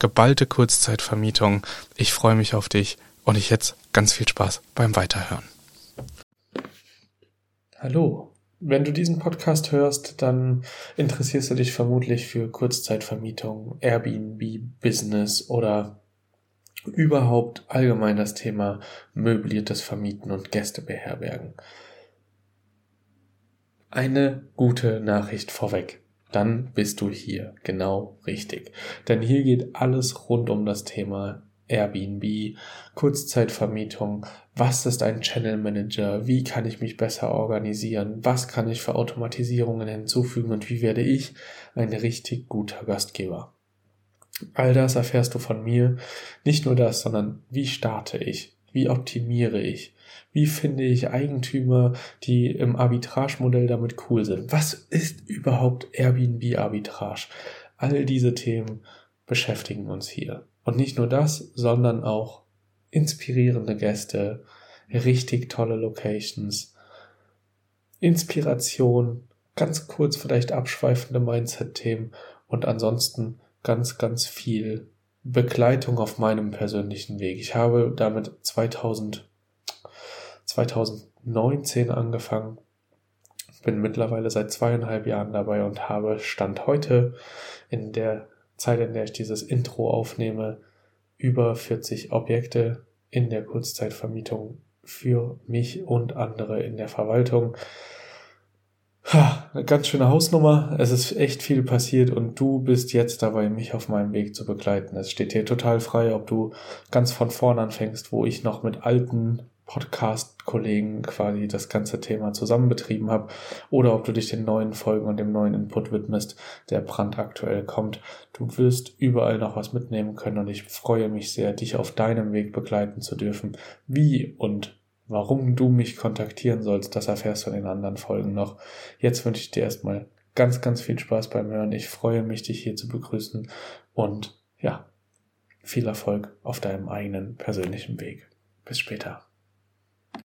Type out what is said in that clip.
geballte Kurzzeitvermietung. Ich freue mich auf dich und ich jetzt ganz viel Spaß beim Weiterhören. Hallo. Wenn du diesen Podcast hörst, dann interessierst du dich vermutlich für Kurzzeitvermietung, Airbnb, Business oder überhaupt allgemein das Thema möbliertes Vermieten und Gäste beherbergen. Eine gute Nachricht vorweg dann bist du hier genau richtig. Denn hier geht alles rund um das Thema Airbnb, Kurzzeitvermietung, was ist ein Channel Manager, wie kann ich mich besser organisieren, was kann ich für Automatisierungen hinzufügen und wie werde ich ein richtig guter Gastgeber. All das erfährst du von mir. Nicht nur das, sondern wie starte ich, wie optimiere ich, wie finde ich Eigentümer, die im Arbitrage-Modell damit cool sind? Was ist überhaupt Airbnb-Arbitrage? All diese Themen beschäftigen uns hier. Und nicht nur das, sondern auch inspirierende Gäste, richtig tolle Locations, Inspiration, ganz kurz vielleicht abschweifende Mindset-Themen und ansonsten ganz, ganz viel Begleitung auf meinem persönlichen Weg. Ich habe damit 2000 2019 angefangen, bin mittlerweile seit zweieinhalb Jahren dabei und habe Stand heute in der Zeit, in der ich dieses Intro aufnehme, über 40 Objekte in der Kurzzeitvermietung für mich und andere in der Verwaltung. Eine ganz schöne Hausnummer. Es ist echt viel passiert und du bist jetzt dabei, mich auf meinem Weg zu begleiten. Es steht dir total frei, ob du ganz von vorn anfängst, wo ich noch mit alten Podcast-Kollegen quasi das ganze Thema zusammen betrieben habe oder ob du dich den neuen Folgen und dem neuen Input widmest, der brandaktuell kommt. Du wirst überall noch was mitnehmen können und ich freue mich sehr, dich auf deinem Weg begleiten zu dürfen. Wie und warum du mich kontaktieren sollst, das erfährst du in den anderen Folgen noch. Jetzt wünsche ich dir erstmal ganz, ganz viel Spaß beim Hören. Ich freue mich, dich hier zu begrüßen und ja, viel Erfolg auf deinem eigenen persönlichen Weg. Bis später.